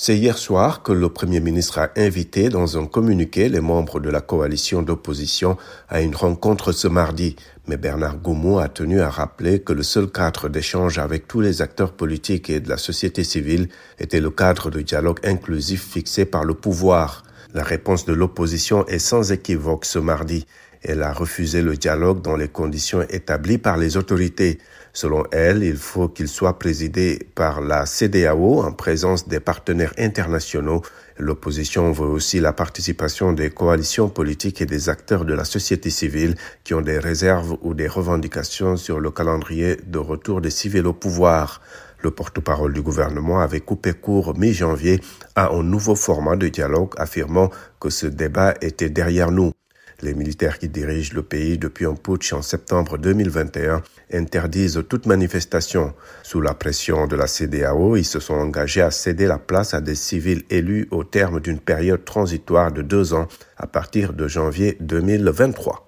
C'est hier soir que le Premier ministre a invité dans un communiqué les membres de la coalition d'opposition à une rencontre ce mardi. Mais Bernard Goumou a tenu à rappeler que le seul cadre d'échange avec tous les acteurs politiques et de la société civile était le cadre de dialogue inclusif fixé par le pouvoir. La réponse de l'opposition est sans équivoque ce mardi. Elle a refusé le dialogue dans les conditions établies par les autorités. Selon elle, il faut qu'il soit présidé par la CDAO en présence des partenaires internationaux. L'opposition veut aussi la participation des coalitions politiques et des acteurs de la société civile qui ont des réserves ou des revendications sur le calendrier de retour des civils au pouvoir. Le porte-parole du gouvernement avait coupé court mi-janvier à un nouveau format de dialogue affirmant que ce débat était derrière nous. Les militaires qui dirigent le pays depuis un putsch en septembre 2021 interdisent toute manifestation. Sous la pression de la CDAO, ils se sont engagés à céder la place à des civils élus au terme d'une période transitoire de deux ans à partir de janvier 2023.